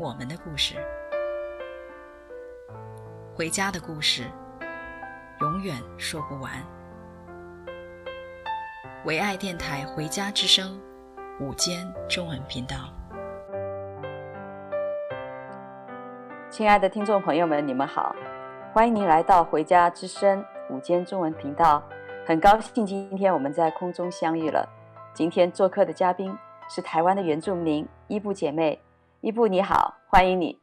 我们的故事，回家的故事，永远说不完。唯爱电台《回家之声》午间中文频道。亲爱的听众朋友们，你们好，欢迎您来到《回家之声》午间中文频道。很高兴今天我们在空中相遇了。今天做客的嘉宾是台湾的原住民伊布姐妹，伊布你好，欢迎你。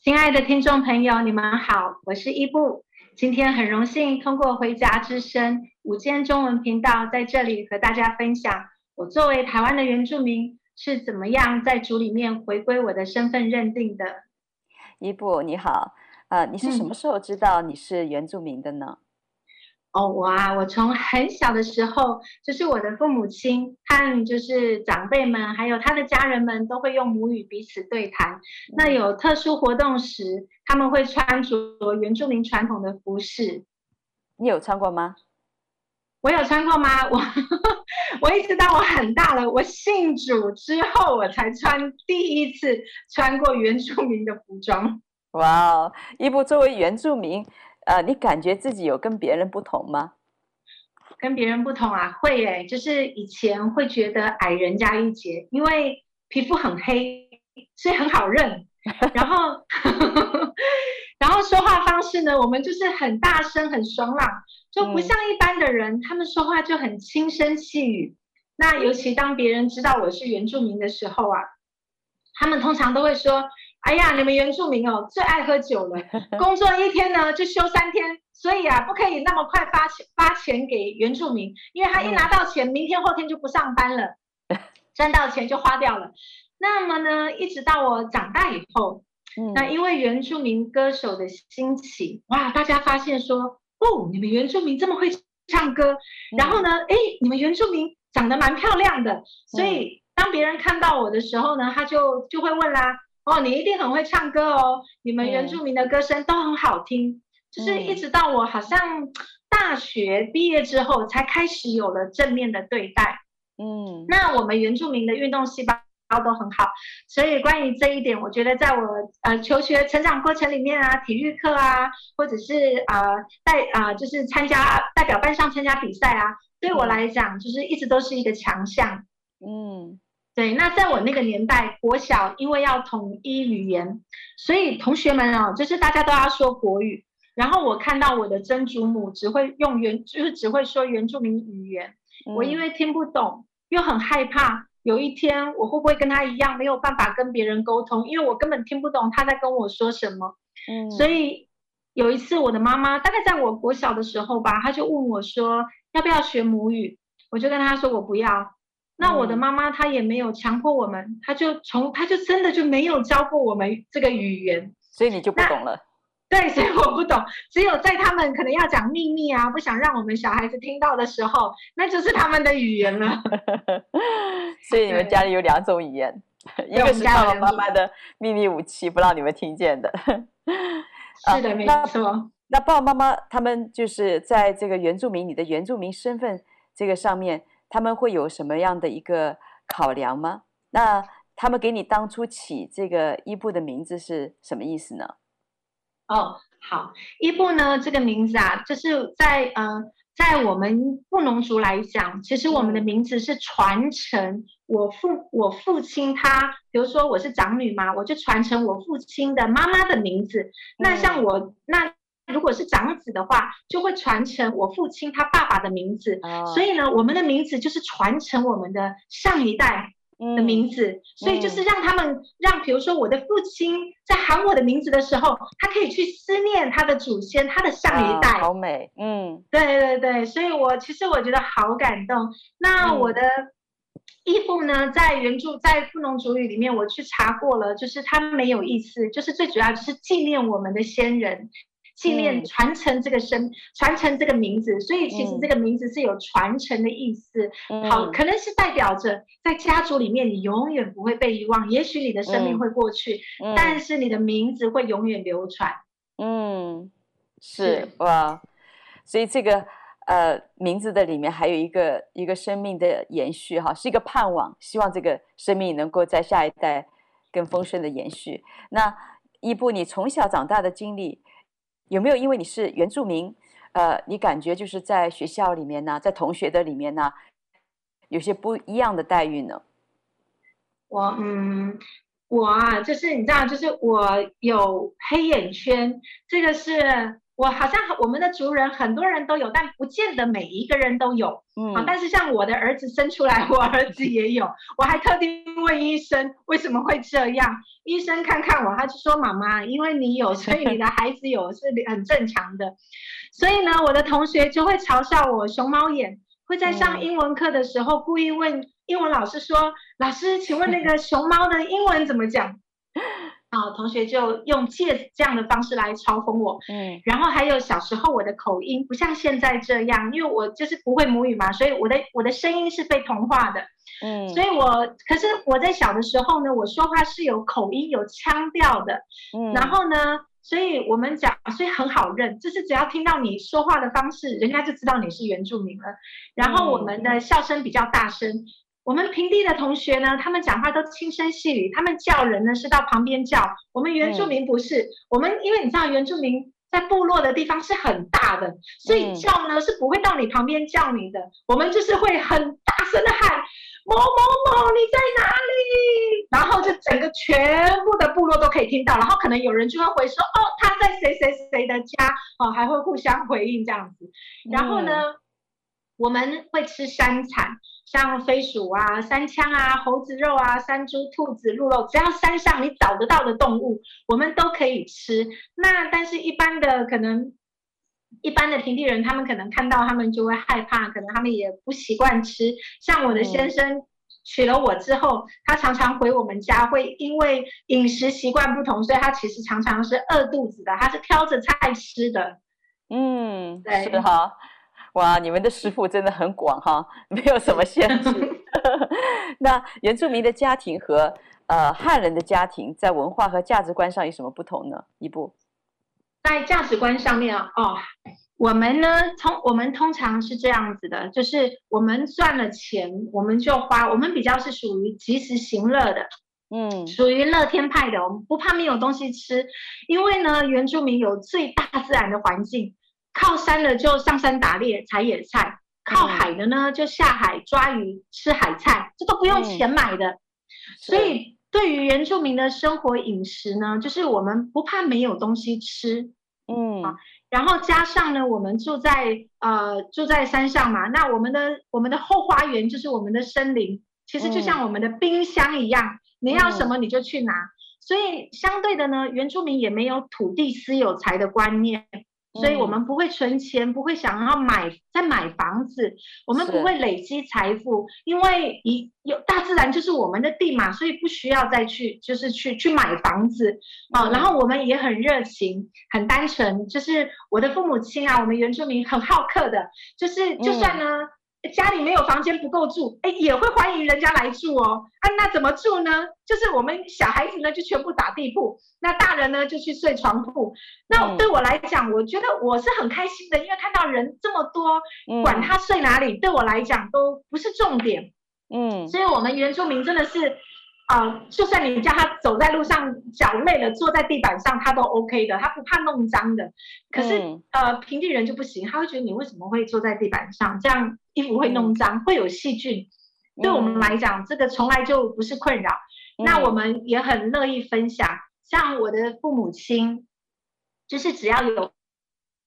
亲爱的听众朋友，你们好，我是伊布。今天很荣幸通过《回家之声》午间中文频道在这里和大家分享，我作为台湾的原住民是怎么样在主里面回归我的身份认定的。伊布你好，呃，你是什么时候知道你是原住民的呢？嗯、哦，我啊，我从很小的时候，就是我的父母亲和就是长辈们，还有他的家人们，都会用母语彼此对谈。嗯、那有特殊活动时，他们会穿着原住民传统的服饰。你有穿过吗？我有穿过吗？我 我一直到我很大了，我信主之后，我才穿第一次穿过原住民的服装。哇哦，伊布作为原住民，呃，你感觉自己有跟别人不同吗？跟别人不同啊，会诶，就是以前会觉得矮人家一截，因为皮肤很黑，所以很好认。然后，然后说话方式呢，我们就是很大声、很爽朗。就不像一般的人，嗯、他们说话就很轻声细语。那尤其当别人知道我是原住民的时候啊，他们通常都会说：“哎呀，你们原住民哦，最爱喝酒了，工作一天呢就休三天，所以啊，不可以那么快发钱发钱给原住民，因为他一拿到钱，明天后天就不上班了，赚到钱就花掉了。那么呢，一直到我长大以后，嗯、那因为原住民歌手的兴起，哇，大家发现说。哦，你们原住民这么会唱歌，然后呢，哎，你们原住民长得蛮漂亮的，所以当别人看到我的时候呢，他就就会问啦，哦，你一定很会唱歌哦，你们原住民的歌声都很好听，就是一直到我好像大学毕业之后，才开始有了正面的对待。嗯，那我们原住民的运动细胞。都很好，所以关于这一点，我觉得在我呃求学成长过程里面啊，体育课啊，或者是呃代啊、呃，就是参加代表班上参加比赛啊，对我来讲就是一直都是一个强项。嗯，对。那在我那个年代，国小因为要统一语言，所以同学们啊，就是大家都要说国语。然后我看到我的曾祖母只会用原，就是只会说原住民语言，嗯、我因为听不懂，又很害怕。有一天我会不会跟他一样没有办法跟别人沟通？因为我根本听不懂他在跟我说什么。嗯，所以有一次我的妈妈大概在我国小的时候吧，她就问我说要不要学母语，我就跟她说我不要。那我的妈妈她也没有强迫我们，她就从她就真的就没有教过我们这个语言，所以你就不懂了。对，所以我不懂。只有在他们可能要讲秘密啊，不想让我们小孩子听到的时候，那就是他们的语言了。所以你们家里有两种语言，对一个是爸爸妈妈的秘密武器，不让你们听见的。是的，没错。那爸爸妈妈他们就是在这个原住民，你的原住民身份这个上面，他们会有什么样的一个考量吗？那他们给你当初起这个伊布的名字是什么意思呢？哦，好，伊布呢这个名字啊，就是在呃，在我们布农族来讲，其实我们的名字是传承我父我父亲他，比如说我是长女嘛，我就传承我父亲的妈妈的名字。那像我那如果是长子的话，就会传承我父亲他爸爸的名字。所以呢，我们的名字就是传承我们的上一代。的名字，嗯、所以就是让他们让，比如说我的父亲在喊我的名字的时候，他可以去思念他的祖先，他的上一代。好美，嗯，对对对，所以我其实我觉得好感动。那我的、嗯、义父呢，在原著在富农族语里面，我去查过了，就是他没有意思，就是最主要就是纪念我们的先人，纪念传承这个生、嗯、传承这个名字，所以其实这个名字是有传承的意思。嗯、好，可能是代表着在家族里面你永远不会被遗忘，也许你的生命会过去，嗯、但是你的名字会永远流传。嗯，是，是哇，所以这个。呃，名字的里面还有一个一个生命的延续，哈，是一个盼望，希望这个生命能够在下一代更丰盛的延续。那义布，你从小长大的经历，有没有因为你是原住民，呃，你感觉就是在学校里面呢，在同学的里面呢，有些不一样的待遇呢？我嗯，我啊，就是你知道，就是我有黑眼圈，这个是。我好像我们的族人很多人都有，但不见得每一个人都有。嗯，啊，但是像我的儿子生出来，我儿子也有。我还特地问医生为什么会这样，医生看看我，他就说：“妈妈，因为你有，所以你的孩子有是很正常的。”所以呢，我的同学就会嘲笑我熊猫眼，会在上英文课的时候故意问英文老师说：“老师，请问那个熊猫的英文怎么讲？”啊，同学就用借这样的方式来嘲讽我。嗯，然后还有小时候我的口音不像现在这样，因为我就是不会母语嘛，所以我的我的声音是被同化的。嗯，所以我可是我在小的时候呢，我说话是有口音有腔调的。嗯，然后呢，所以我们讲，所以很好认，就是只要听到你说话的方式，人家就知道你是原住民了。然后我们的笑声比较大声。我们平地的同学呢，他们讲话都轻声细语，他们叫人呢是到旁边叫。我们原住民不是，嗯、我们因为你知道原住民在部落的地方是很大的，所以叫呢是不会到你旁边叫你的。我们就是会很大声的喊某某某你在哪里，然后就整个全部的部落都可以听到，然后可能有人就会回说哦他在谁谁谁的家哦，还会互相回应这样子。然后呢，嗯、我们会吃山产。像飞鼠啊、山羌啊、猴子肉啊、山猪、兔子、鹿肉，只要山上你找得到的动物，我们都可以吃。那但是，一般的可能，一般的平地人，他们可能看到，他们就会害怕，可能他们也不习惯吃。像我的先生娶了我之后，嗯、他常常回我们家，会因为饮食习惯不同，所以他其实常常是饿肚子的，他是挑着菜吃的。嗯，对，是哈。哇，你们的食谱真的很广哈，没有什么限制。那原住民的家庭和呃汉人的家庭在文化和价值观上有什么不同呢？一步，在价值观上面哦，我们呢通我们通常是这样子的，就是我们赚了钱我们就花，我们比较是属于及时行乐的，嗯，属于乐天派的，我们不怕没有东西吃，因为呢原住民有最大自然的环境。靠山的就上山打猎采野菜，靠海的呢就下海抓鱼吃海菜，这都不用钱买的。所以对于原住民的生活饮食呢，就是我们不怕没有东西吃，嗯，啊然后加上呢，我们住在呃住在山上嘛，那我们的我们的后花园就是我们的森林，其实就像我们的冰箱一样，你要什么你就去拿。所以相对的呢，原住民也没有土地私有财的观念。所以我们不会存钱，不会想要买再买房子，我们不会累积财富，因为一有大自然就是我们的地嘛，所以不需要再去就是去去买房子啊。然后我们也很热情，很单纯，就是我的父母亲啊，我们原住民很好客的，就是就算呢。家里没有房间不够住，哎，也会欢迎人家来住哦。啊，那怎么住呢？就是我们小孩子呢就全部打地铺，那大人呢就去睡床铺。那对我来讲，我觉得我是很开心的，因为看到人这么多，管他睡哪里，对我来讲都不是重点。嗯，所以我们原住民真的是。啊、呃，就算你叫他走在路上脚累了，坐在地板上，他都 OK 的，他不怕弄脏的。可是、嗯、呃，平地人就不行，他会觉得你为什么会坐在地板上，这样衣服会弄脏，嗯、会有细菌。对我们来讲，嗯、这个从来就不是困扰。嗯、那我们也很乐意分享，像我的父母亲，就是只要有。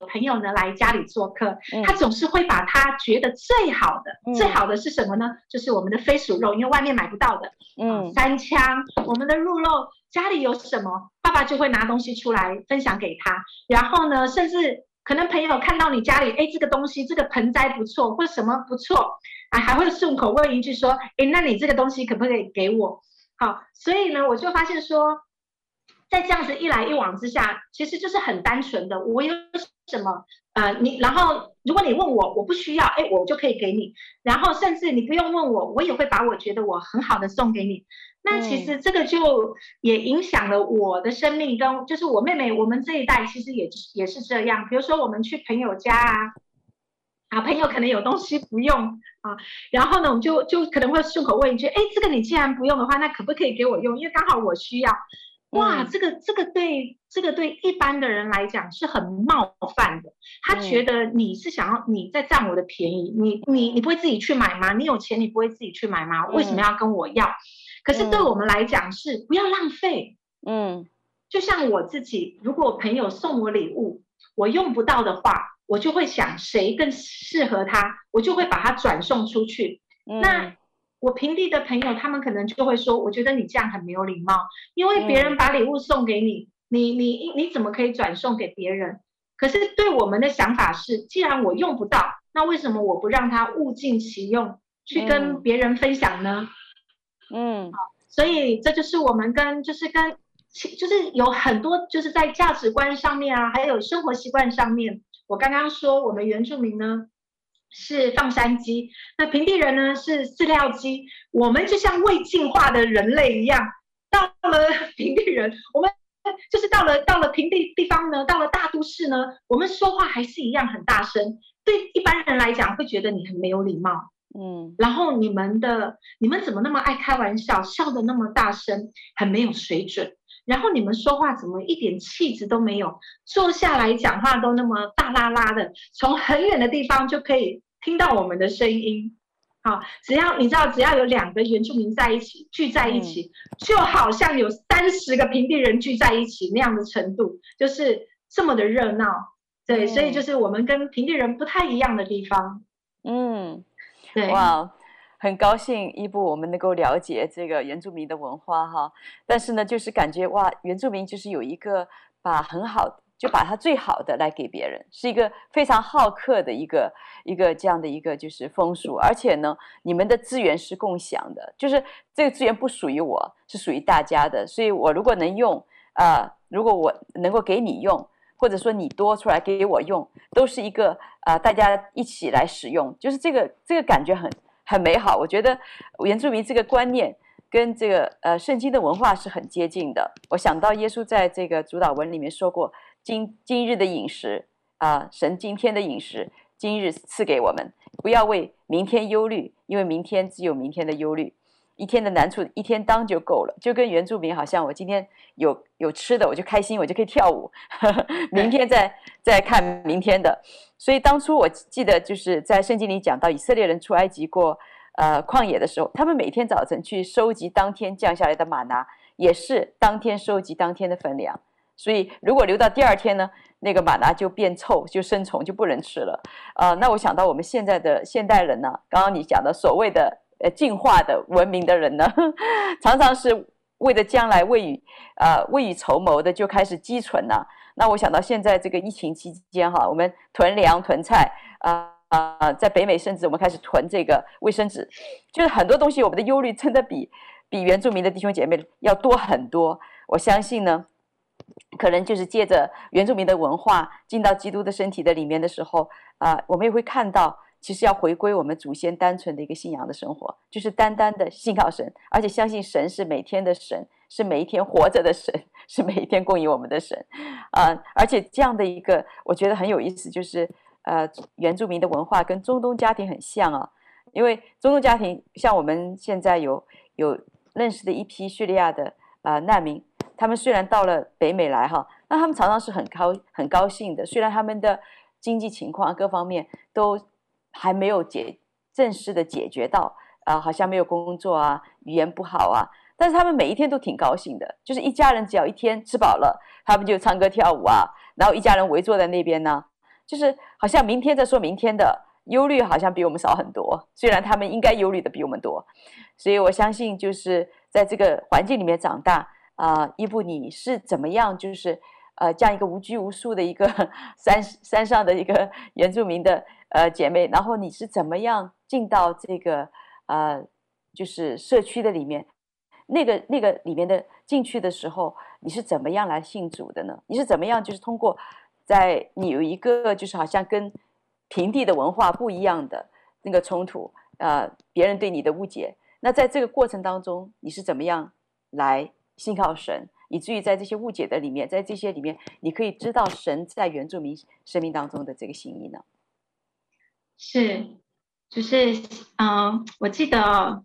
朋友呢来家里做客，他总是会把他觉得最好的，嗯、最好的是什么呢？就是我们的飞鼠肉，因为外面买不到的。嗯，三枪，我们的鹿肉，家里有什么，爸爸就会拿东西出来分享给他。然后呢，甚至可能朋友看到你家里，哎，这个东西这个盆栽不错，或什么不错，啊，还会顺口问一句说，哎，那你这个东西可不可以给我？好，所以呢，我就发现说，在这样子一来一往之下，其实就是很单纯的，我有什么，呃，你，然后如果你问我，我不需要，哎，我就可以给你，然后甚至你不用问我，我也会把我觉得我很好的送给你。那其实这个就也影响了我的生命，跟就是我妹妹，我们这一代其实也也是这样。比如说我们去朋友家啊，啊，朋友可能有东西不用啊，然后呢，我们就就可能会顺口问一句，哎，这个你既然不用的话，那可不可以给我用？因为刚好我需要。哇，这个这个对这个对一般的人来讲是很冒犯的，他觉得你是想要你在占我的便宜，你你你不会自己去买吗？你有钱你不会自己去买吗？为什么要跟我要？可是对我们来讲是不要浪费，嗯，就像我自己，如果朋友送我礼物，我用不到的话，我就会想谁更适合他，我就会把它转送出去。嗯、那我平地的朋友，他们可能就会说，我觉得你这样很没有礼貌，因为别人把礼物送给你，你你你怎么可以转送给别人？可是对我们的想法是，既然我用不到，那为什么我不让他物尽其用，去跟别人分享呢？嗯，好，所以这就是我们跟就是跟，就是有很多就是在价值观上面啊，还有生活习惯上面。我刚刚说我们原住民呢是放山鸡，那平地人呢是饲料鸡，我们就像未进化的人类一样，到了 平地人，我们就是到了到了平地地方呢，到了大都市呢，我们说话还是一样很大声，对一般人来讲会觉得你很没有礼貌。嗯，然后你们的你们怎么那么爱开玩笑，笑得那么大声，很没有水准。然后你们说话怎么一点气质都没有，坐下来讲话都那么大啦啦的，从很远的地方就可以听到我们的声音。好，只要你知道，只要有两个原住民在一起聚在一起，就好像有三十个平地人聚在一起那样的程度，就是这么的热闹。对，所以就是我们跟平地人不太一样的地方。嗯。哇，很高兴伊布我们能够了解这个原住民的文化哈，但是呢，就是感觉哇，原住民就是有一个把很好，就把他最好的来给别人，是一个非常好客的一个一个这样的一个就是风俗，而且呢，你们的资源是共享的，就是这个资源不属于我，是属于大家的，所以我如果能用啊、如果我能够给你用。或者说你多出来给我用，都是一个啊、呃，大家一起来使用，就是这个这个感觉很很美好。我觉得原住民这个观念跟这个呃圣经的文化是很接近的。我想到耶稣在这个主导文里面说过：“今今日的饮食啊、神今天的饮食，今日赐给我们，不要为明天忧虑，因为明天只有明天的忧虑。”一天的难处一天当就够了，就跟原住民好像，我今天有有吃的，我就开心，我就可以跳舞。明天再再看明天的。所以当初我记得就是在圣经里讲到以色列人出埃及过呃旷野的时候，他们每天早晨去收集当天降下来的玛拿，也是当天收集当天的分量。所以如果留到第二天呢，那个玛拿就变臭，就生虫，就不能吃了。呃，那我想到我们现在的现代人呢，刚刚你讲的所谓的。呃，进化的文明的人呢，常常是为了将来未雨，呃，未雨绸缪的就开始积存呐、啊。那我想到现在这个疫情期间哈，我们囤粮囤菜啊啊、在北美甚至我们开始囤这个卫生纸，就是很多东西我们的忧虑真的比比原住民的弟兄姐妹要多很多。我相信呢，可能就是借着原住民的文化进到基督的身体的里面的时候啊、我们也会看到。其实要回归我们祖先单纯的一个信仰的生活，就是单单的信靠神，而且相信神是每天的神，是每一天活着的神，是每一天供应我们的神，啊、呃，而且这样的一个我觉得很有意思，就是呃，原住民的文化跟中东家庭很像啊，因为中东家庭像我们现在有有认识的一批叙利亚的、呃、难民，他们虽然到了北美来哈，那他们常常是很高很高兴的，虽然他们的经济情况各方面都。还没有解正式的解决到啊、好像没有工作啊，语言不好啊，但是他们每一天都挺高兴的，就是一家人只要一天吃饱了，他们就唱歌跳舞啊，然后一家人围坐在那边呢，就是好像明天再说明天的忧虑好像比我们少很多，虽然他们应该忧虑的比我们多，所以我相信就是在这个环境里面长大啊，伊布你是怎么样就是呃这样一个无拘无束的一个 山山上的一个原住民的呃姐妹，然后你是怎么样进到这个呃就是社区的里面？那个那个里面的进去的时候，你是怎么样来信主的呢？你是怎么样就是通过在你有一个就是好像跟平地的文化不一样的那个冲突，呃，别人对你的误解，那在这个过程当中，你是怎么样来信靠神，以至于在这些误解的里面，在这些里面，你可以知道神在原住民生命当中的这个心意呢？是，就是嗯、呃，我记得。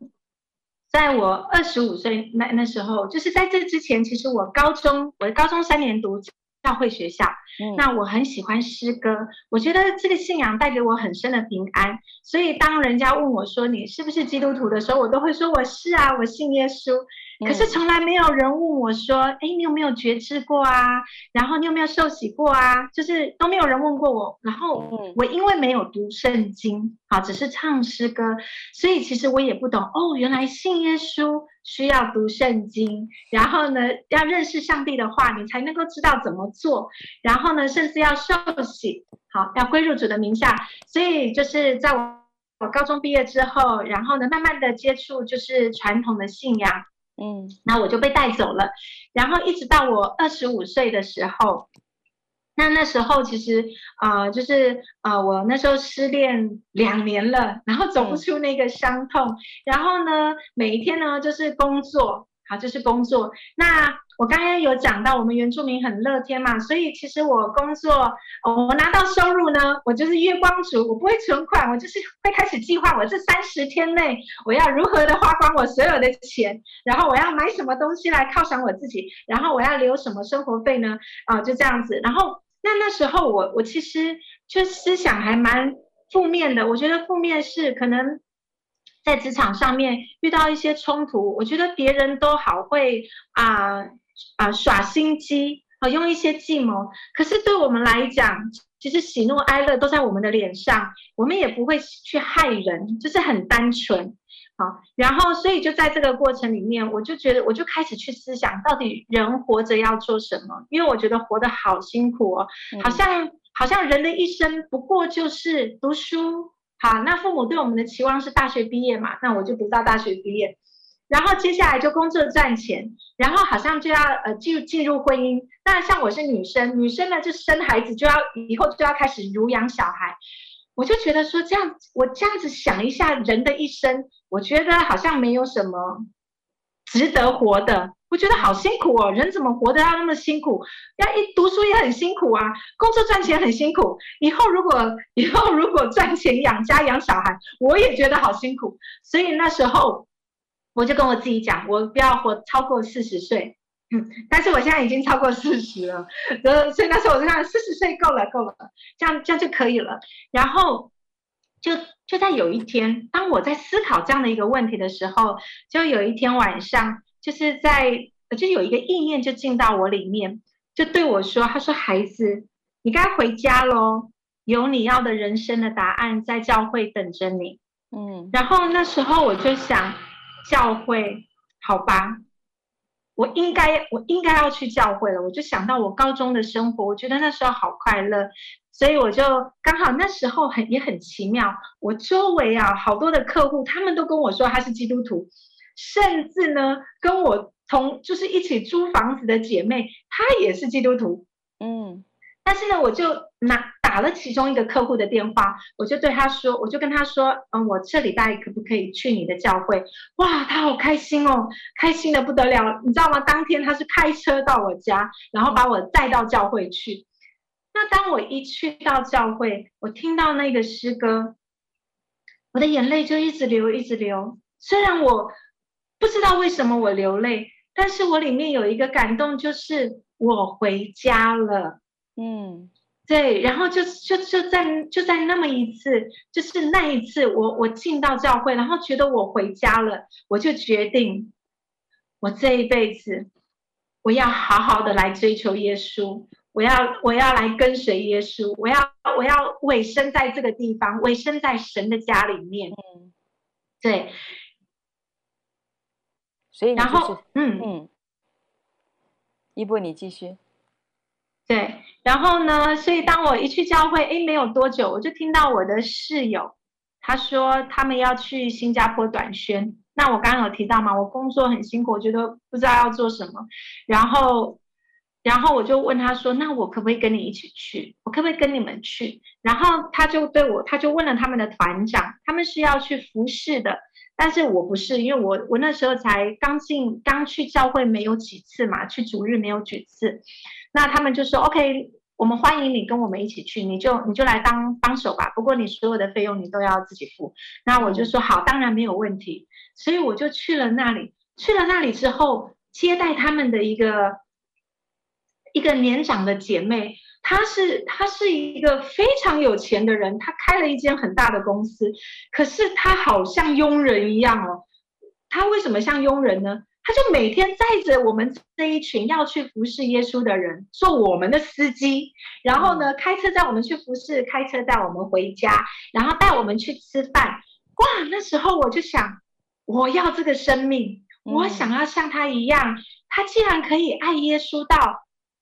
在我二十五岁那那时候，就是在这之前，其实我高中，我的高中三年读教会学校，嗯，那我很喜欢诗歌，我觉得这个信仰带给我很深的平安，所以当人家问我说你是不是基督徒的时候，我都会说我是啊，我信耶稣。可是从来没有人问我说：“哎，你有没有觉知过啊？然后你有没有受洗过啊？”就是都没有人问过我。然后我因为没有读圣经，好，只是唱诗歌，所以其实我也不懂哦。原来信耶稣需要读圣经，然后呢，要认识上帝的话，你才能够知道怎么做。然后呢，甚至要受洗，好，要归入主的名下。所以就是在我我高中毕业之后，然后呢，慢慢的接触就是传统的信仰。嗯，那我就被带走了，然后一直到我二十五岁的时候，那那时候其实啊、呃，就是呃，我那时候失恋两年了，然后走不出那个伤痛，然后呢，每一天呢就是工作。好，就是工作。那我刚刚有讲到，我们原住民很乐天嘛，所以其实我工作，我拿到收入呢，我就是月光族，我不会存款，我就是会开始计划，我这三十天内我要如何的花光我所有的钱，然后我要买什么东西来犒赏我自己，然后我要留什么生活费呢？啊，就这样子。然后那那时候我我其实就思想还蛮负面的，我觉得负面是可能。在职场上面遇到一些冲突，我觉得别人都好会啊啊、耍心机啊，用一些计谋。可是对我们来讲，其实喜怒哀乐都在我们的脸上，我们也不会去害人，就是很单纯。好，然后所以就在这个过程里面，我就觉得我就开始去思想，到底人活着要做什么？因为我觉得活得好辛苦哦，好像好像人的一生不过就是读书。好，那父母对我们的期望是大学毕业嘛？那我就读到大学毕业，然后接下来就工作赚钱，然后好像就要呃进入进入婚姻。那像我是女生，女生呢就生孩子就要以后就要开始乳养小孩，我就觉得说这样，我这样子想一下人的一生，我觉得好像没有什么值得活的。我觉得好辛苦哦，人怎么活得要那么辛苦？要一读书也很辛苦啊，工作赚钱很辛苦。以后如果以后如果赚钱养家养小孩，我也觉得好辛苦。所以那时候我就跟我自己讲，我不要活超过四十岁。嗯，但是我现在已经超过四十了，所以那时候我就想四十岁够了，够了，这样这样就可以了。然后就就在有一天，当我在思考这样的一个问题的时候，就有一天晚上。就是在，就有一个意念就进到我里面，就对我说：“他说孩子，你该回家喽，有你要的人生的答案在教会等着你。”嗯，然后那时候我就想，教会，好吧，我应该我应该要去教会了。我就想到我高中的生活，我觉得那时候好快乐，所以我就刚好那时候很也很奇妙，我周围啊好多的客户，他们都跟我说他是基督徒。甚至呢，跟我同就是一起租房子的姐妹，她也是基督徒，嗯，但是呢，我就拿打了其中一个客户的电话，我就对他说，我就跟他说，嗯，我这礼拜可不可以去你的教会？哇，他好开心哦，开心的不得了，你知道吗？当天他是开车到我家，然后把我带到教会去。那当我一去到教会，我听到那个诗歌，我的眼泪就一直流，一直流，虽然我。不知道为什么我流泪，但是我里面有一个感动，就是我回家了。嗯，对，然后就就就在就在那么一次，就是那一次我，我我进到教会，然后觉得我回家了，我就决定，我这一辈子我要好好的来追求耶稣，我要我要来跟随耶稣，我要我要委身在这个地方，委身在神的家里面。嗯，对。所以、就是，然后，嗯嗯，一波你继续。对，然后呢，所以当我一去教会，哎，没有多久，我就听到我的室友他说他们要去新加坡短宣。那我刚刚有提到嘛，我工作很辛苦，我觉得不知道要做什么，然后，然后我就问他说：“那我可不可以跟你一起去？我可不可以跟你们去？”然后他就对我，他就问了他们的团长，他们是要去服侍的，但是我不是，因为我我那时候才刚进，刚去教会没有几次嘛，去主日没有几次，那他们就说：“OK。”我们欢迎你跟我们一起去，你就你就来当帮手吧。不过你所有的费用你都要自己付。那我就说好，当然没有问题。所以我就去了那里。去了那里之后，接待他们的一个一个年长的姐妹，她是她是一个非常有钱的人，她开了一间很大的公司。可是她好像佣人一样哦。她为什么像佣人呢？他就每天载着我们这一群要去服侍耶稣的人，做我们的司机，然后呢，开车载我们去服侍，开车带我们回家，然后带我们去吃饭。哇，那时候我就想，我要这个生命，我想要像他一样。他既然可以爱耶稣到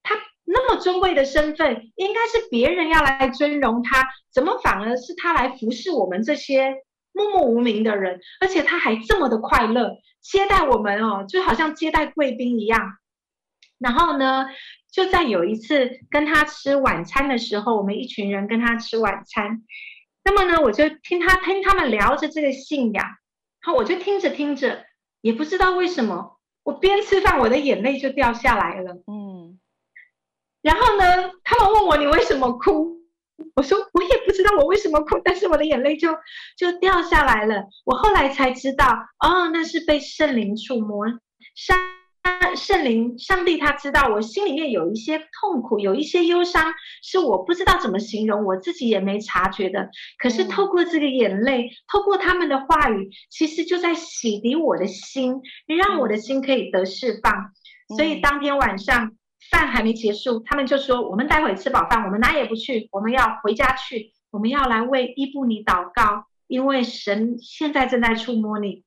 他那么尊贵的身份，应该是别人要来尊荣他，怎么反而是他来服侍我们这些默默无名的人？而且他还这么的快乐。接待我们哦，就好像接待贵宾一样。然后呢，就在有一次跟他吃晚餐的时候，我们一群人跟他吃晚餐。那么呢，我就听他听他们聊着这个信仰，然后我就听着听着，也不知道为什么，我边吃饭我的眼泪就掉下来了。嗯。然后呢，他们问我，你为什么哭？我说我也不知道我为什么哭，但是我的眼泪就就掉下来了。我后来才知道，哦，那是被圣灵触摸，上圣灵上帝他知道我心里面有一些痛苦，有一些忧伤，是我不知道怎么形容，我自己也没察觉的。可是透过这个眼泪，透过他们的话语，其实就在洗涤我的心，让我的心可以得释放。所以当天晚上。饭还没结束，他们就说：“我们待会吃饱饭，我们哪也不去，我们要回家去，我们要来为伊布尼祷告，因为神现在正在触摸你。”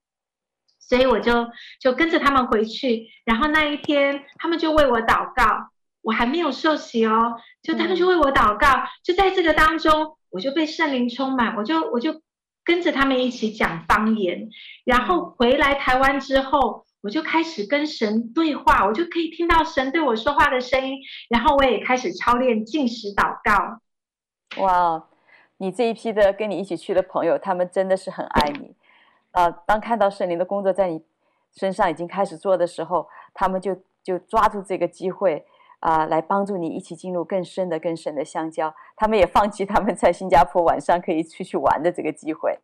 所以我就就跟着他们回去。然后那一天，他们就为我祷告，我还没有受洗哦，就他们就为我祷告。就在这个当中，我就被圣灵充满，我就我就跟着他们一起讲方言。然后回来台湾之后。我就开始跟神对话，我就可以听到神对我说话的声音，然后我也开始操练进食祷告。哇，你这一批的跟你一起去的朋友，他们真的是很爱你。呃，当看到圣灵的工作在你身上已经开始做的时候，他们就就抓住这个机会啊、来帮助你一起进入更深的、更深的相交。他们也放弃他们在新加坡晚上可以出去玩的这个机会。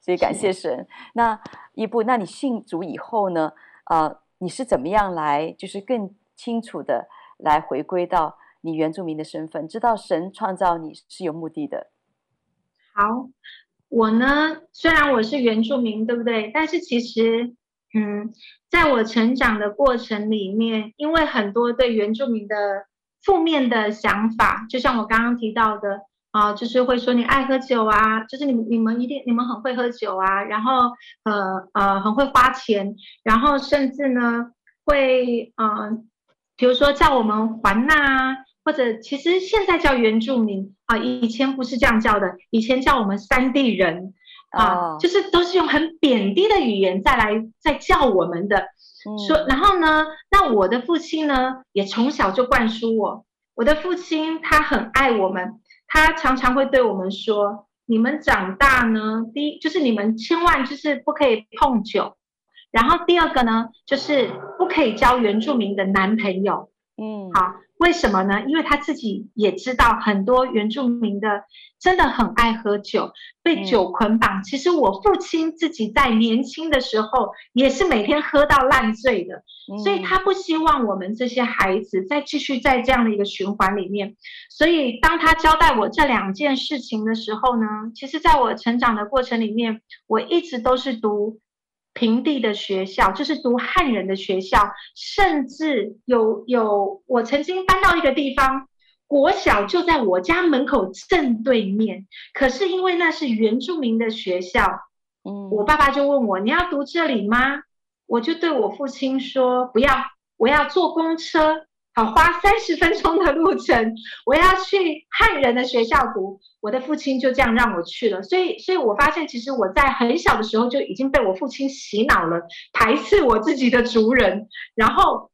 所以感谢神。那伊布，那你信主以后呢？啊、呃，你是怎么样来，就是更清楚的来回归到你原住民的身份，知道神创造你是有目的的。好，我呢，虽然我是原住民，对不对？但是其实，嗯，在我成长的过程里面，因为很多对原住民的负面的想法，就像我刚刚提到的。啊，就是会说你爱喝酒啊，就是你你们一定你们很会喝酒啊，然后呃呃很会花钱，然后甚至呢会呃，比如说叫我们还纳啊，或者其实现在叫原住民啊，以前不是这样叫的，以前叫我们山地人啊，oh. 就是都是用很贬低的语言再来再叫我们的，说、嗯、然后呢，那我的父亲呢也从小就灌输我，我的父亲他很爱我们。他常常会对我们说：“你们长大呢，第一就是你们千万就是不可以碰酒，然后第二个呢，就是不可以交原住民的男朋友。”嗯，好。为什么呢？因为他自己也知道很多原住民的真的很爱喝酒，被酒捆绑。其实我父亲自己在年轻的时候也是每天喝到烂醉的，所以他不希望我们这些孩子再继续在这样的一个循环里面。所以当他交代我这两件事情的时候呢，其实在我成长的过程里面，我一直都是读。平地的学校就是读汉人的学校，甚至有有我曾经搬到一个地方，国小就在我家门口正对面。可是因为那是原住民的学校，嗯，我爸爸就问我，你要读这里吗？我就对我父亲说不要，我要坐公车好，花三十分钟的路程，我要去汉人的学校读。我的父亲就这样让我去了。所以，所以我发现，其实我在很小的时候就已经被我父亲洗脑了，排斥我自己的族人。然后，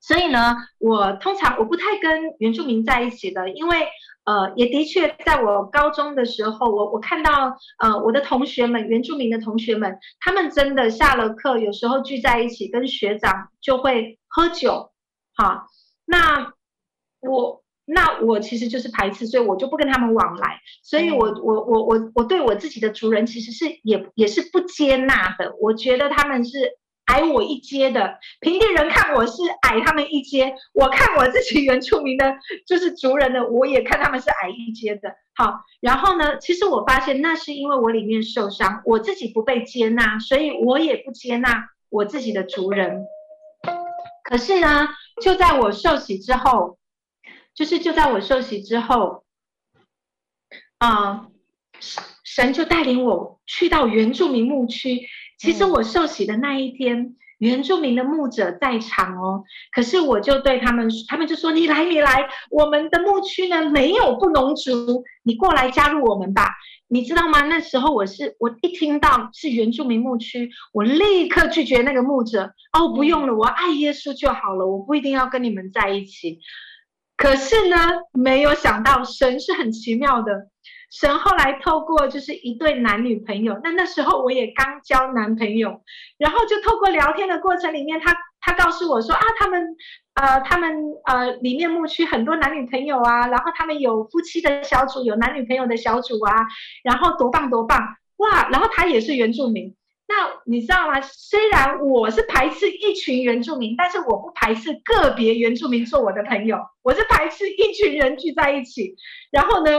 所以呢，我通常我不太跟原住民在一起的，因为呃，也的确在我高中的时候，我我看到呃我的同学们，原住民的同学们，他们真的下了课，有时候聚在一起跟学长就会喝酒，哈。那我那我其实就是排斥，所以我就不跟他们往来。所以我我我我我对我自己的族人其实是也也是不接纳的。我觉得他们是矮我一阶的，平地人看我是矮他们一阶，我看我自己原住民的，就是族人的，我也看他们是矮一阶的。好，然后呢，其实我发现那是因为我里面受伤，我自己不被接纳，所以我也不接纳我自己的族人。可是呢，就在我受洗之后，就是就在我受洗之后，啊、神就带领我去到原住民牧区。其实我受洗的那一天，原住民的牧者在场哦。可是我就对他们，他们就说：“你来，你来，我们的牧区呢，没有布农族，你过来加入我们吧。”你知道吗？那时候我是我一听到是原住民牧区，我立刻拒绝那个牧者。哦，不用了，我爱耶稣就好了，我不一定要跟你们在一起。可是呢，没有想到神是很奇妙的。神后来透过就是一对男女朋友，那那时候我也刚交男朋友，然后就透过聊天的过程里面，他他告诉我说啊，他们。呃，他们呃，里面牧区很多男女朋友啊，然后他们有夫妻的小组，有男女朋友的小组啊，然后多棒多棒哇！然后他也是原住民，那你知道吗？虽然我是排斥一群原住民，但是我不排斥个别原住民做我的朋友，我是排斥一群人聚在一起。然后呢，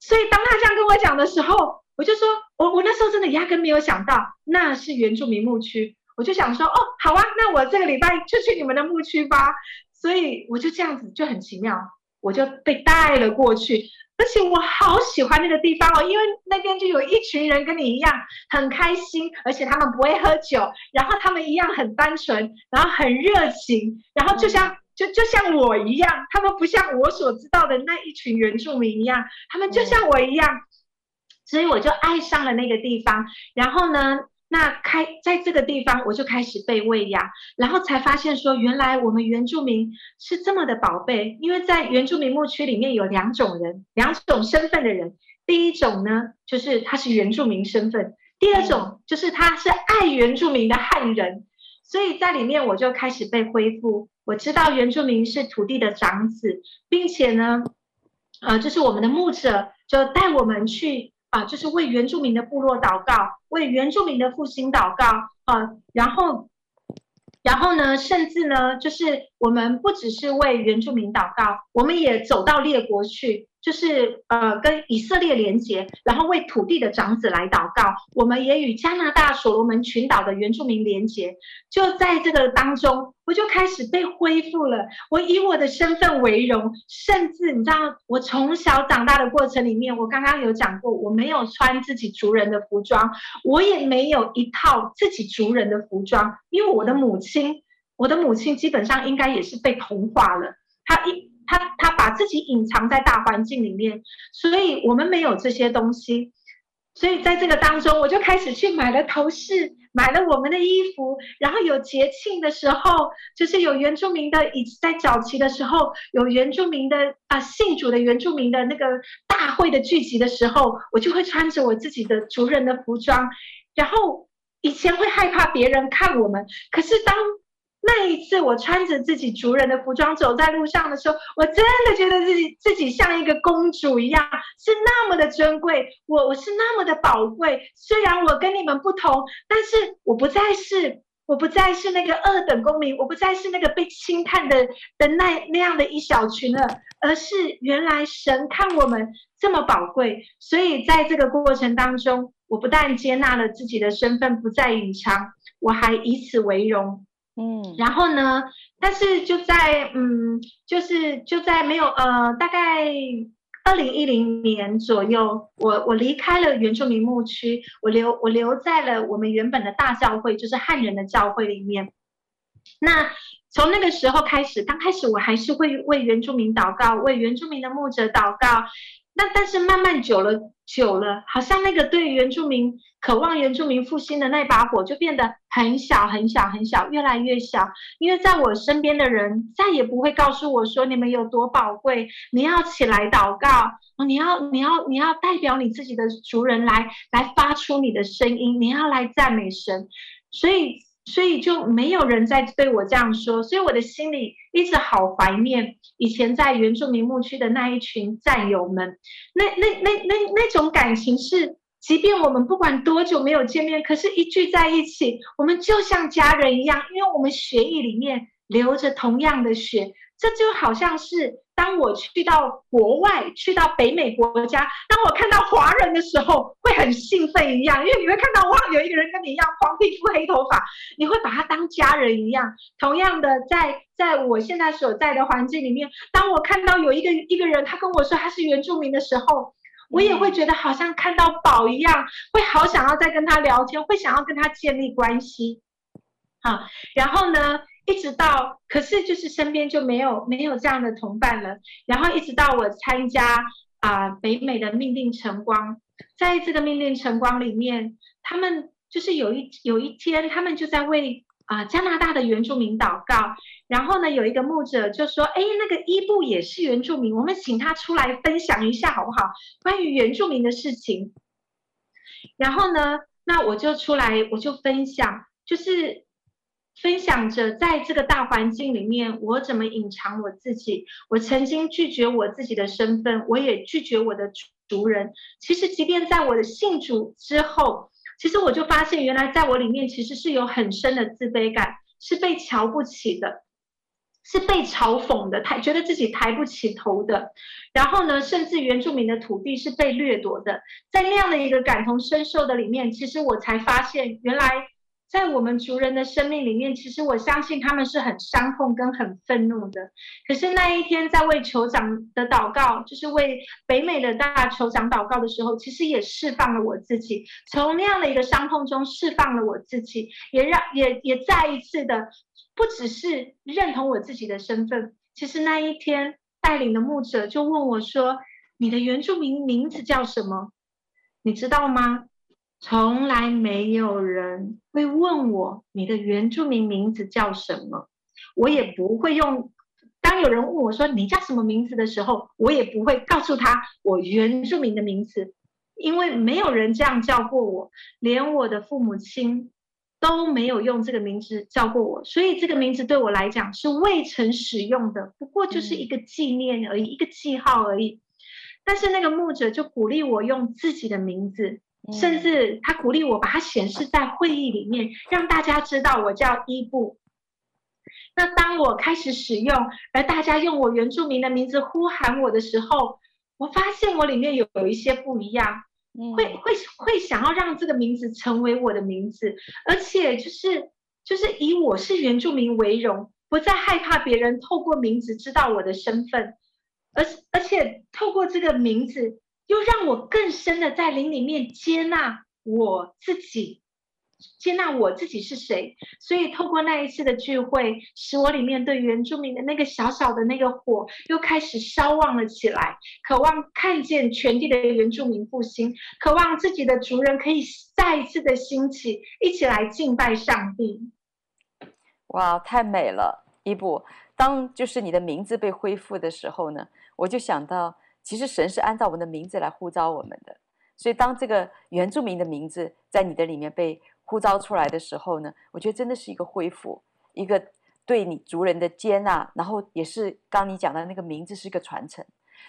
所以当他这样跟我讲的时候，我就说，我我那时候真的压根没有想到那是原住民牧区。我就想说，哦，好啊，那我这个礼拜就去你们的牧区吧。所以我就这样子，就很奇妙，我就被带了过去。而且我好喜欢那个地方哦，因为那边就有一群人跟你一样很开心，而且他们不会喝酒，然后他们一样很单纯，然后很热情，然后就像就就像我一样，他们不像我所知道的那一群原住民一样，他们就像我一样，所以我就爱上了那个地方。然后呢，那开在这个地方，我就开始被喂养，然后才发现说，原来我们原住民是这么的宝贝。因为在原住民牧区里面有两种人，两种身份的人。第一种呢，就是他是原住民身份；第二种就是他是爱原住民的汉人。所以在里面我就开始被恢复。我知道原住民是土地的长子，并且呢，呃，就是我们的牧者就带我们去。啊，就是为原住民的部落祷告，为原住民的复兴祷告啊，然后，然后呢，甚至呢，就是我们不只是为原住民祷告，我们也走到列国去。就是呃，跟以色列连结，然后为土地的长子来祷告。我们也与加拿大所罗门群岛的原住民连结。就在这个当中，我就开始被恢复了。我以我的身份为荣，甚至你知道，我从小长大的过程里面，我刚刚有讲过，我没有穿自己族人的服装，我也没有一套自己族人的服装，因为我的母亲，我的母亲基本上应该也是被同化了，她一。他他把自己隐藏在大环境里面，所以我们没有这些东西，所以在这个当中，我就开始去买了头饰，买了我们的衣服，然后有节庆的时候，就是有原住民的，以及在早期的时候有原住民的啊信主的原住民的那个大会的聚集的时候，我就会穿着我自己的族人的服装，然后以前会害怕别人看我们，可是当。那一次，我穿着自己族人的服装走在路上的时候，我真的觉得自己自己像一个公主一样，是那么的珍贵。我我是那么的宝贵。虽然我跟你们不同，但是我不再是我不再是那个二等公民，我不再是那个被轻看的的那那样的一小群了，而是原来神看我们这么宝贵。所以在这个过程当中，我不但接纳了自己的身份不再隐藏，我还以此为荣。嗯，然后呢？但是就在嗯，就是就在没有呃，大概二零一零年左右，我我离开了原住民牧区，我留我留在了我们原本的大教会，就是汉人的教会里面。那从那个时候开始，刚开始我还是会为原住民祷告，为原住民的牧者祷告。那但是慢慢久了，久了，好像那个对原住民渴望原住民复兴的那把火就变得很小很小很小，越来越小。因为在我身边的人再也不会告诉我说你们有多宝贵，你要起来祷告，你要你要你要代表你自己的族人来来发出你的声音，你要来赞美神，所以。所以就没有人再对我这样说，所以我的心里一直好怀念以前在原住民牧区的那一群战友们，那那那那那种感情是，即便我们不管多久没有见面，可是一聚在一起，我们就像家人一样，因为我们血液里面流着同样的血，这就好像是。当我去到国外，去到北美国家，当我看到华人的时候，会很兴奋一样，因为你会看到哇，有一个人跟你一样黄皮肤黑头发，你会把他当家人一样。同样的，在在我现在所在的环境里面，当我看到有一个一个人，他跟我说他是原住民的时候，我也会觉得好像看到宝一样，会好想要再跟他聊天，会想要跟他建立关系。好，然后呢？一直到，可是就是身边就没有没有这样的同伴了。然后一直到我参加啊、北美的命定晨光，在这个命定晨光里面，他们就是有一有一天，他们就在为啊、加拿大的原住民祷告。然后呢，有一个牧者就说：“哎，那个伊布也是原住民，我们请他出来分享一下好不好？关于原住民的事情。”然后呢，那我就出来，我就分享，就是。分享着，在这个大环境里面，我怎么隐藏我自己？我曾经拒绝我自己的身份，我也拒绝我的族人。其实，即便在我的信主之后，其实我就发现，原来在我里面其实是有很深的自卑感，是被瞧不起的，是被嘲讽的，抬觉得自己抬不起头的。然后呢，甚至原住民的土地是被掠夺的。在那样的一个感同身受的里面，其实我才发现，原来。在我们族人的生命里面，其实我相信他们是很伤痛跟很愤怒的。可是那一天在为酋长的祷告，就是为北美的大酋长祷告的时候，其实也释放了我自己，从那样的一个伤痛中释放了我自己，也让也也再一次的，不只是认同我自己的身份。其实那一天带领的牧者就问我说：“你的原住民名字叫什么？你知道吗？”从来没有人会问我，你的原住民名字叫什么，我也不会用。当有人问我说，你叫什么名字的时候，我也不会告诉他我原住民的名字，因为没有人这样叫过我，连我的父母亲都没有用这个名字叫过我，所以这个名字对我来讲是未曾使用的，不过就是一个纪念而已，一个记号而已。但是那个牧者就鼓励我用自己的名字。甚至他鼓励我把它显示在会议里面，让大家知道我叫伊布。那当我开始使用，而大家用我原住民的名字呼喊我的时候，我发现我里面有有一些不一样，会会会想要让这个名字成为我的名字，而且就是就是以我是原住民为荣，不再害怕别人透过名字知道我的身份，而而且透过这个名字。又让我更深的在灵里面接纳我自己，接纳我自己是谁。所以透过那一次的聚会，使我里面对原住民的那个小小的那个火又开始烧旺了起来，渴望看见全地的原住民复兴，渴望自己的族人可以再一次的兴起，一起来敬拜上帝。哇，太美了！伊布，当就是你的名字被恢复的时候呢，我就想到。其实神是按照我们的名字来呼召我们的，所以当这个原住民的名字在你的里面被呼召出来的时候呢，我觉得真的是一个恢复，一个对你族人的接纳，然后也是刚你讲的那个名字是一个传承，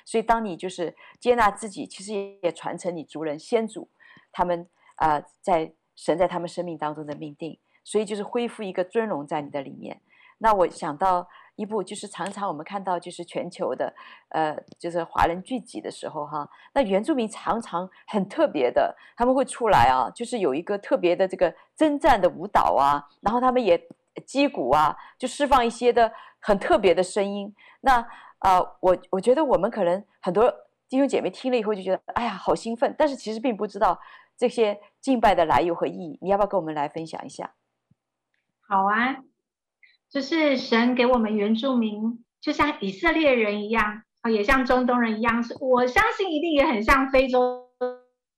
所以当你就是接纳自己，其实也传承你族人先祖他们啊、在神在他们生命当中的命定，所以就是恢复一个尊荣在你的里面。那我想到。一部就是常常我们看到就是全球的，呃，就是华人聚集的时候哈，那原住民常常很特别的，他们会出来啊，就是有一个特别的这个征战的舞蹈啊，然后他们也击鼓啊，就释放一些的很特别的声音。那啊、呃，我我觉得我们可能很多弟兄姐妹听了以后就觉得，哎呀，好兴奋，但是其实并不知道这些敬拜的来由和意义。你要不要跟我们来分享一下？好啊。就是神给我们原住民，就像以色列人一样，啊，也像中东人一样，是我相信一定也很像非洲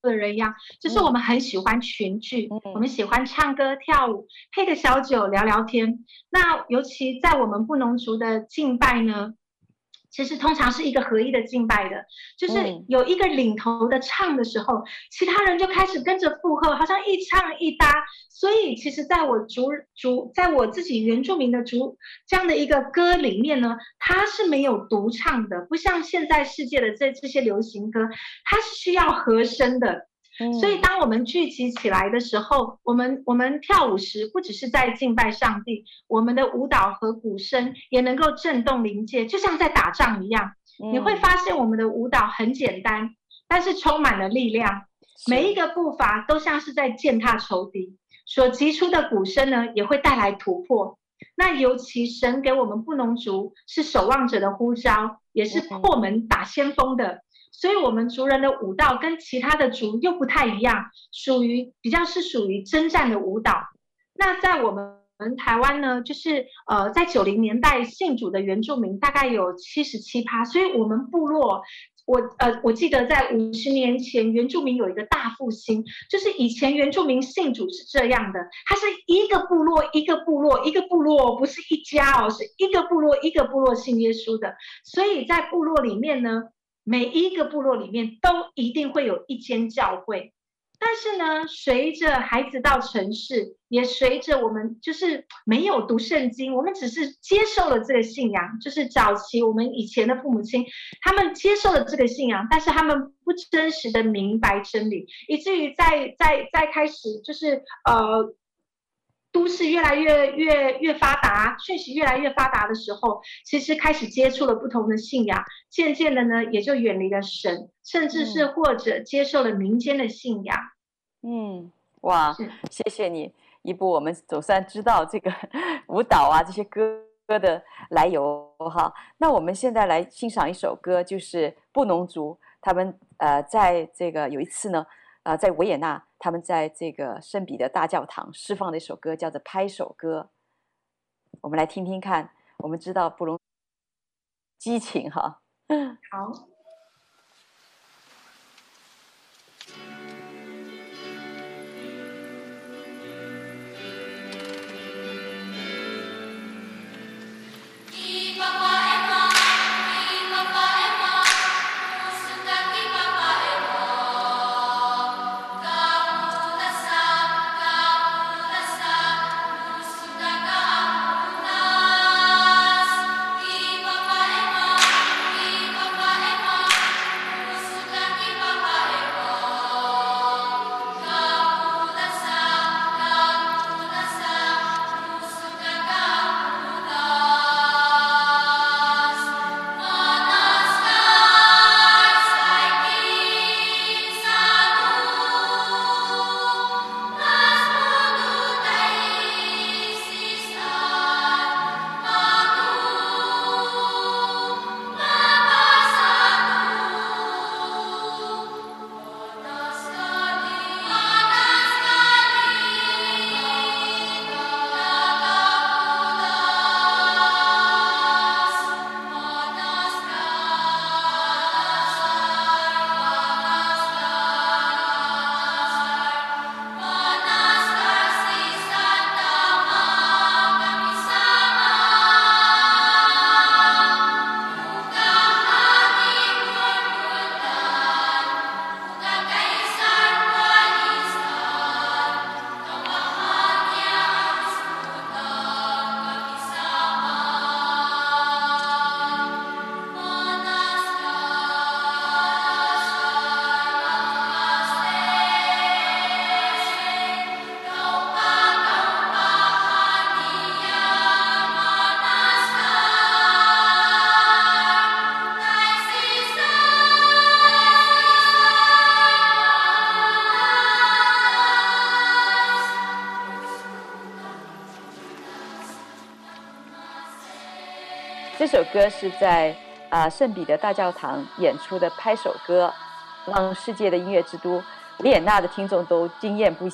的人一样，就是我们很喜欢群聚，嗯、我们喜欢唱歌跳舞，配个小酒聊聊天。那尤其在我们布农族的敬拜呢，其实通常是一个合一的敬拜的，就是有一个领头的唱的时候，嗯、其他人就开始跟着附和，好像一唱一搭。所以，其实在我族族，在我自己原住民的族这样的一个歌里面呢，它是没有独唱的，不像现在世界的这这些流行歌，它是需要和声的。所以，当我们聚集起来的时候，我们我们跳舞时，不只是在敬拜上帝，我们的舞蹈和鼓声也能够震动灵界，就像在打仗一样。你会发现，我们的舞蹈很简单，但是充满了力量，每一个步伐都像是在践踏仇敌。所击出的鼓声呢，也会带来突破。那尤其神给我们布农族是守望者的呼召，也是破门打先锋的。所以，我们族人的舞蹈跟其他的族又不太一样，属于比较是属于征战的舞蹈。那在我们台湾呢，就是呃，在九零年代信主的原住民大概有七十七趴，所以我们部落，我呃，我记得在五十年前，原住民有一个大复兴，就是以前原住民信主是这样的，它是一个部落一个部落一个部落，不是一家哦，是一个部落一个部落信耶稣的，所以在部落里面呢。每一个部落里面都一定会有一间教会，但是呢，随着孩子到城市，也随着我们就是没有读圣经，我们只是接受了这个信仰，就是早期我们以前的父母亲，他们接受了这个信仰，但是他们不真实的明白真理，以至于在在在开始就是呃。都市越来越越越发达，讯息越来越发达的时候，其实开始接触了不同的信仰，渐渐的呢，也就远离了神，甚至是或者接受了民间的信仰。嗯，哇，谢谢你，一步我们总算知道这个 舞蹈啊，这些歌歌的来由哈。那我们现在来欣赏一首歌，就是布农族他们呃，在这个有一次呢，啊，在维也纳。他们在这个圣彼得大教堂释放的一首歌，叫做《拍手歌》，我们来听听看。我们知道布隆激情哈，好。首歌是在啊圣彼得大教堂演出的拍手歌，让世界的音乐之都维也纳的听众都惊艳不已。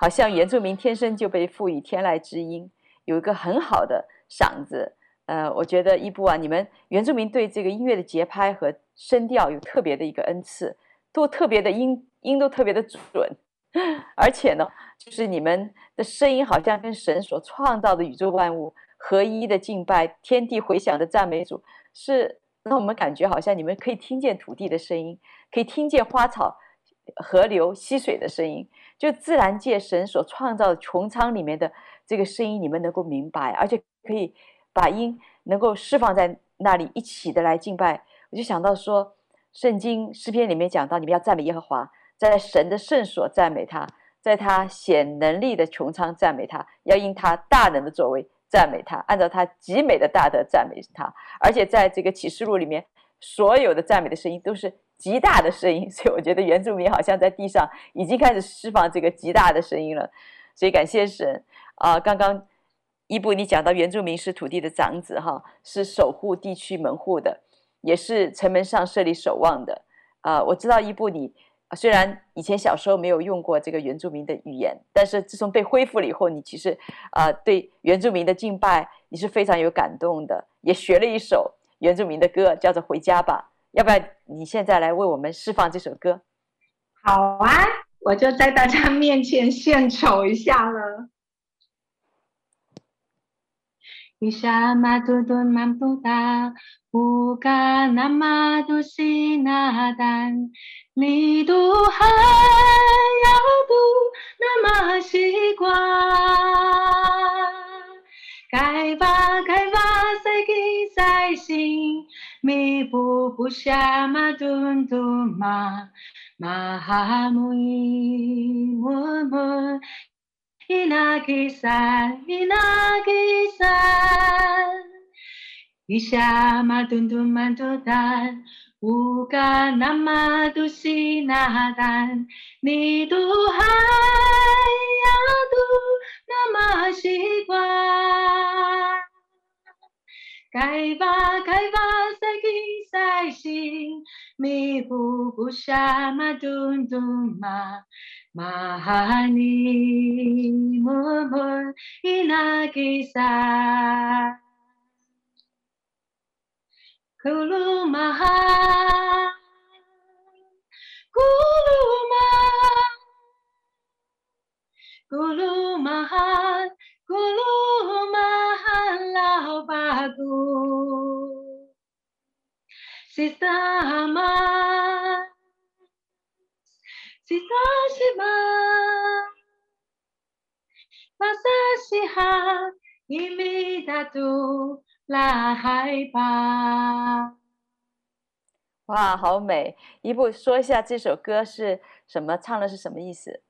好像原住民天生就被赋予天籁之音，有一个很好的嗓子。呃，我觉得伊布啊，你们原住民对这个音乐的节拍和声调有特别的一个恩赐，都特别的音音都特别的准，而且呢，就是你们的声音好像跟神所创造的宇宙万物合一的敬拜，天地回响的赞美主，是让我们感觉好像你们可以听见土地的声音，可以听见花草、河流、溪水的声音，就自然界神所创造的穹苍里面的这个声音，你们能够明白，而且可以。把音能够释放在那里，一起的来敬拜，我就想到说，圣经诗篇里面讲到，你们要赞美耶和华，在神的圣所赞美他，在他显能力的穹苍赞美他，要因他大能的作为赞美他，按照他极美的大德赞美他。而且在这个启示录里面，所有的赞美的声音都是极大的声音，所以我觉得原住民好像在地上已经开始释放这个极大的声音了。所以感谢神啊，刚刚。伊布，你讲到原住民是土地的长子，哈，是守护地区门户的，也是城门上设立守望的。啊、我知道伊布，你虽然以前小时候没有用过这个原住民的语言，但是自从被恢复了以后，你其实啊、呃，对原住民的敬拜你是非常有感动的，也学了一首原住民的歌，叫做《回家吧》。要不要你现在来为我们释放这首歌？好啊，我就在大家面前献丑一下了。比沙玛多顿曼布达，乌嘎那玛多西纳丹，里都海要不那么西瓜，盖巴盖巴塞吉塞心，密布布沙玛顿顿玛，玛哈木伊木木。那个山你那个山一下嘛嘟嘟满头大乌个那嘛多西那旦你都还呀嘟那么习惯该把该把赛给赛心咪补不下嘛嘟嘟嘛 Mahani ina inakisa. Kulu maha, kulu maha, kulu maha, kulu maha lau sistem Sistama. Sitashima Masashiha Imidatu Lahaipa 哇，好美！一步说一下这首歌是什么，唱的是什么意思？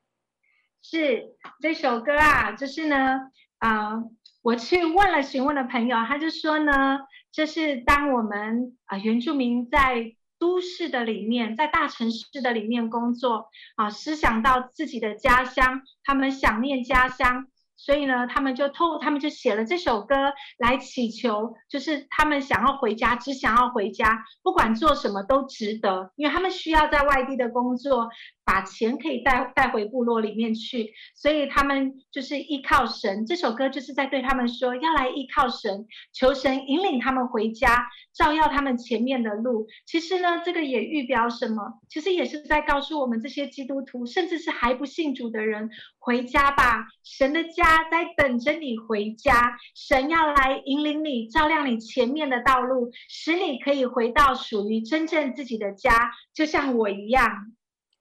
是这首歌啊，就是呢，啊、呃，我去问了询问的朋友，他就说呢，这是当我们啊、呃、原住民在。都市的里面，在大城市的里面工作啊，思想到自己的家乡，他们想念家乡。所以呢，他们就偷，他们就写了这首歌来祈求，就是他们想要回家，只想要回家，不管做什么都值得，因为他们需要在外地的工作，把钱可以带带回部落里面去，所以他们就是依靠神。这首歌就是在对他们说，要来依靠神，求神引领他们回家，照耀他们前面的路。其实呢，这个也预表什么？其实也是在告诉我们这些基督徒，甚至是还不信主的人，回家吧，神的家。在等着你回家，神要来引领你，照亮你前面的道路，使你可以回到属于真正自己的家，就像我一样。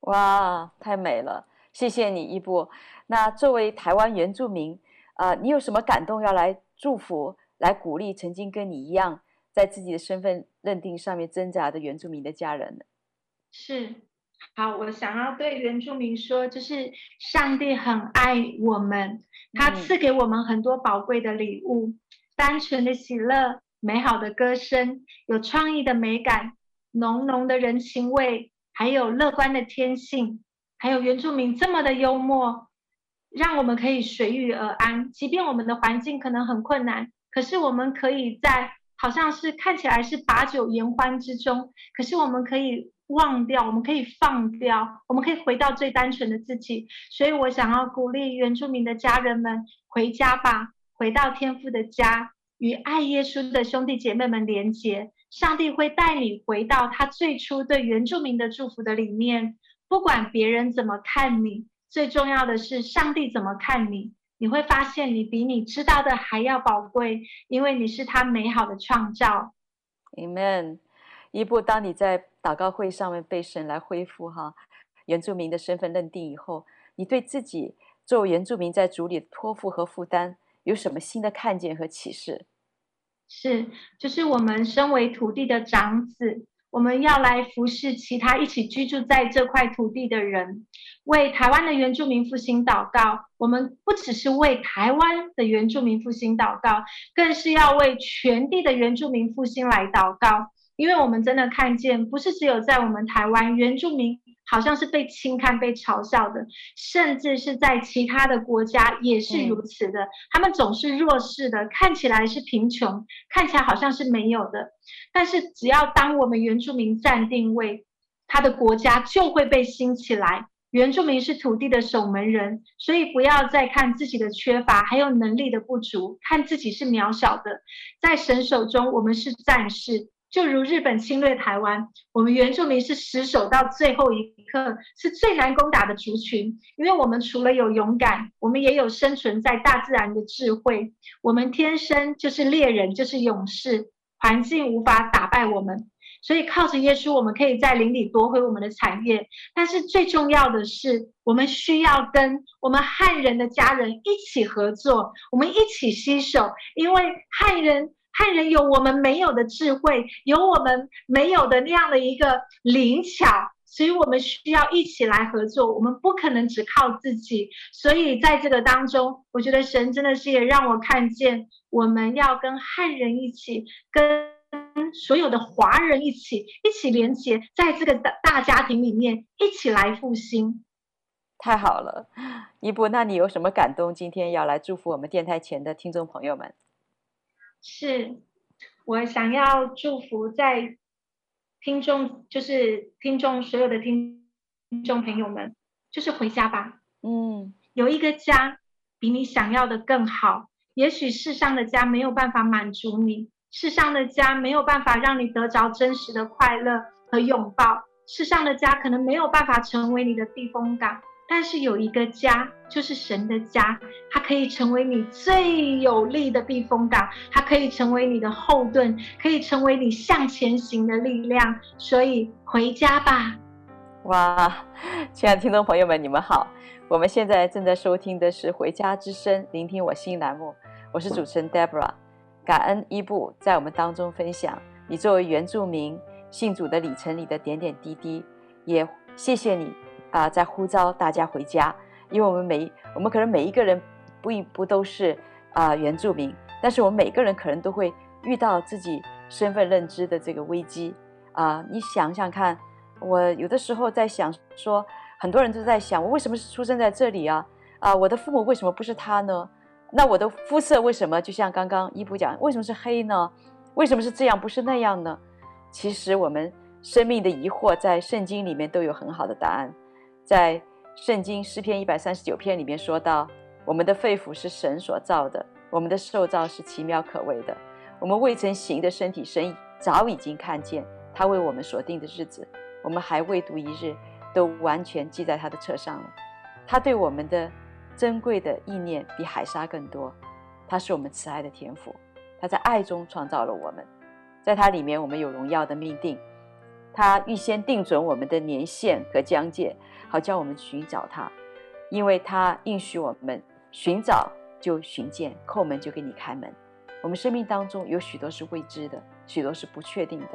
哇，太美了！谢谢你，伊布。那作为台湾原住民，啊、呃，你有什么感动要来祝福、来鼓励曾经跟你一样在自己的身份认定上面挣扎的原住民的家人呢？是。好，我想要对原住民说，就是上帝很爱我们，他赐给我们很多宝贵的礼物，嗯、单纯的喜乐、美好的歌声、有创意的美感、浓浓的人情味，还有乐观的天性，还有原住民这么的幽默，让我们可以随遇而安。即便我们的环境可能很困难，可是我们可以在好像是看起来是把酒言欢之中，可是我们可以。忘掉，我们可以放掉，我们可以回到最单纯的自己。所以我想要鼓励原住民的家人们，回家吧，回到天父的家，与爱耶稣的兄弟姐妹们连结。上帝会带你回到他最初对原住民的祝福的里面。不管别人怎么看你，最重要的是上帝怎么看你。你会发现你比你知道的还要宝贵，因为你是他美好的创造。Amen。伊布，当你在祷告会上面被神来恢复哈原住民的身份认定以后，你对自己作为原住民在主里的托付和负担有什么新的看见和启示？是，就是我们身为土地的长子，我们要来服侍其他一起居住在这块土地的人，为台湾的原住民复兴祷告。我们不只是为台湾的原住民复兴祷告，更是要为全地的原住民复兴来祷告。因为我们真的看见，不是只有在我们台湾原住民好像是被轻看、被嘲笑的，甚至是在其他的国家也是如此的。他们总是弱势的，看起来是贫穷，看起来好像是没有的。但是只要当我们原住民站定位，他的国家就会被兴起来。原住民是土地的守门人，所以不要再看自己的缺乏，还有能力的不足，看自己是渺小的。在神手中，我们是战士。就如日本侵略台湾，我们原住民是死守到最后一刻，是最难攻打的族群。因为我们除了有勇敢，我们也有生存在大自然的智慧。我们天生就是猎人，就是勇士，环境无法打败我们。所以靠着耶稣，我们可以在林里夺回我们的产业。但是最重要的是，我们需要跟我们汉人的家人一起合作，我们一起携手，因为汉人。汉人有我们没有的智慧，有我们没有的那样的一个灵巧，所以我们需要一起来合作。我们不可能只靠自己，所以在这个当中，我觉得神真的是也让我看见，我们要跟汉人一起，跟所有的华人一起，一起连结，在这个大大家庭里面一起来复兴。太好了，伊布，那你有什么感动？今天要来祝福我们电台前的听众朋友们。是，我想要祝福在听众，就是听众所有的听众朋友们，就是回家吧。嗯，有一个家比你想要的更好。也许世上的家没有办法满足你，世上的家没有办法让你得着真实的快乐和拥抱，世上的家可能没有办法成为你的避风港。但是有一个家，就是神的家，它可以成为你最有力的避风港，它可以成为你的后盾，可以成为你向前行的力量。所以回家吧！哇，亲爱的听众朋友们，你们好！我们现在正在收听的是《回家之声》，聆听我心栏目，我是主持人 Deborah。感恩伊布在我们当中分享你作为原住民信主的里程里的点点滴滴，也谢谢你。啊、在呼召大家回家，因为我们每我们可能每一个人不一不都是啊、原住民，但是我们每个人可能都会遇到自己身份认知的这个危机啊、你想想看，我有的时候在想说，很多人都在想，我为什么是出生在这里啊？啊、我的父母为什么不是他呢？那我的肤色为什么就像刚刚伊布讲，为什么是黑呢？为什么是这样不是那样呢？其实我们生命的疑惑在圣经里面都有很好的答案。在圣经诗篇一百三十九篇里面说到，我们的肺腑是神所造的，我们的受造是奇妙可畏的，我们未曾行的身体，神早已经看见，他为我们所定的日子，我们还未读一日，都完全记在他的册上了。他对我们的珍贵的意念比海沙更多，他是我们慈爱的天赋，他在爱中创造了我们，在他里面我们有荣耀的命定，他预先定准我们的年限和疆界。好叫我们寻找他，因为他应许我们寻找就寻见，叩门就给你开门。我们生命当中有许多是未知的，许多是不确定的，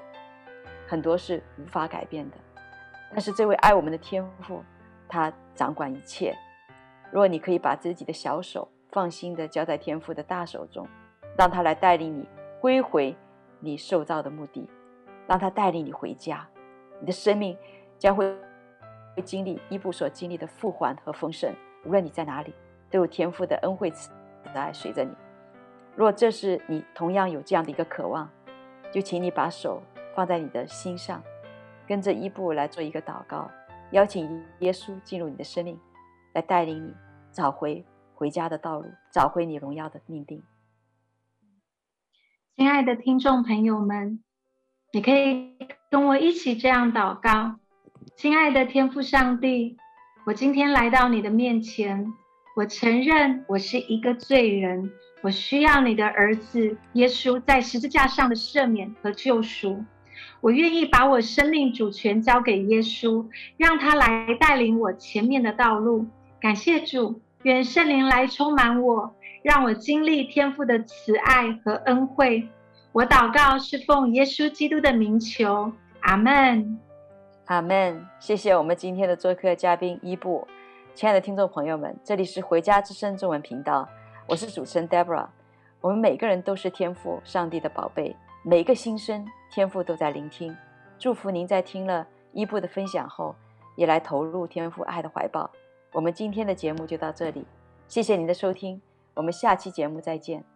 很多是无法改变的。但是这位爱我们的天父，他掌管一切。如果你可以把自己的小手放心地交在天父的大手中，让他来带领你归回你受造的目的，让他带领你回家，你的生命将会。会经历伊布所经历的复还和丰盛，无论你在哪里，都有天父的恩惠慈爱随着你。若这是你同样有这样的一个渴望，就请你把手放在你的心上，跟着伊布来做一个祷告，邀请耶稣进入你的生命，来带领你找回回家的道路，找回你荣耀的命定。亲爱的听众朋友们，你可以跟我一起这样祷告：亲爱的天父上帝，我今天来到你的面前，我承认我是一个罪人，我需要你的儿子耶稣在十字架上的赦免和救赎。我愿意把我生命主权交给耶稣，让他来带领我前面的道路。感谢主，愿圣灵来充满我。让我经历天父的慈爱和恩惠。我祷告是奉耶稣基督的名求，阿门，阿门。谢谢我们今天的做客嘉宾伊布。亲爱的听众朋友们，这里是回家之声中文频道，我是主持人 Deborah。我们每个人都是天赋上帝的宝贝，每个心声天赋都在聆听。祝福您在听了伊布的分享后，也来投入天赋爱的怀抱。我们今天的节目就到这里，谢谢您的收听。我们下期节目再见。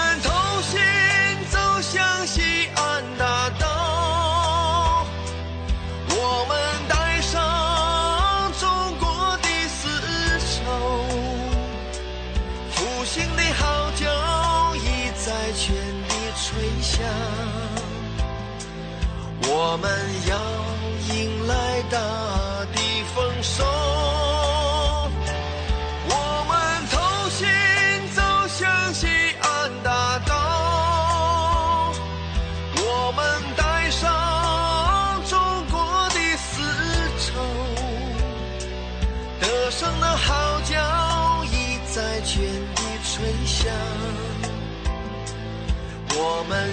我们要迎来大地丰收，我们同心走向西安大道，我们带上中国的丝绸，歌声的号角已在全地吹响，我们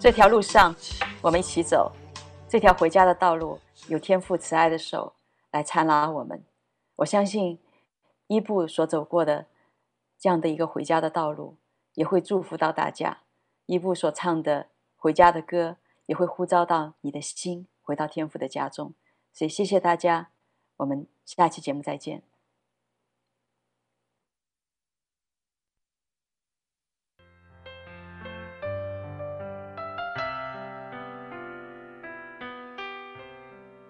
这条路上我们一起走。这条回家的道路，有天父慈爱的手来搀拉我们。我相信伊布所走过的这样的一个回家的道路，也会祝福到大家。伊布所唱的回家的歌，也会呼召到你的心，回到天父的家中。所以，谢谢大家，我们下期节目再见。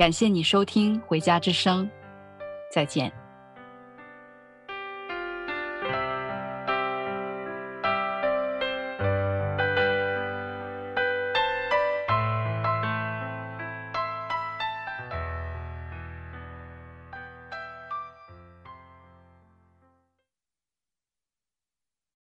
感谢你收听《回家之声》，再见。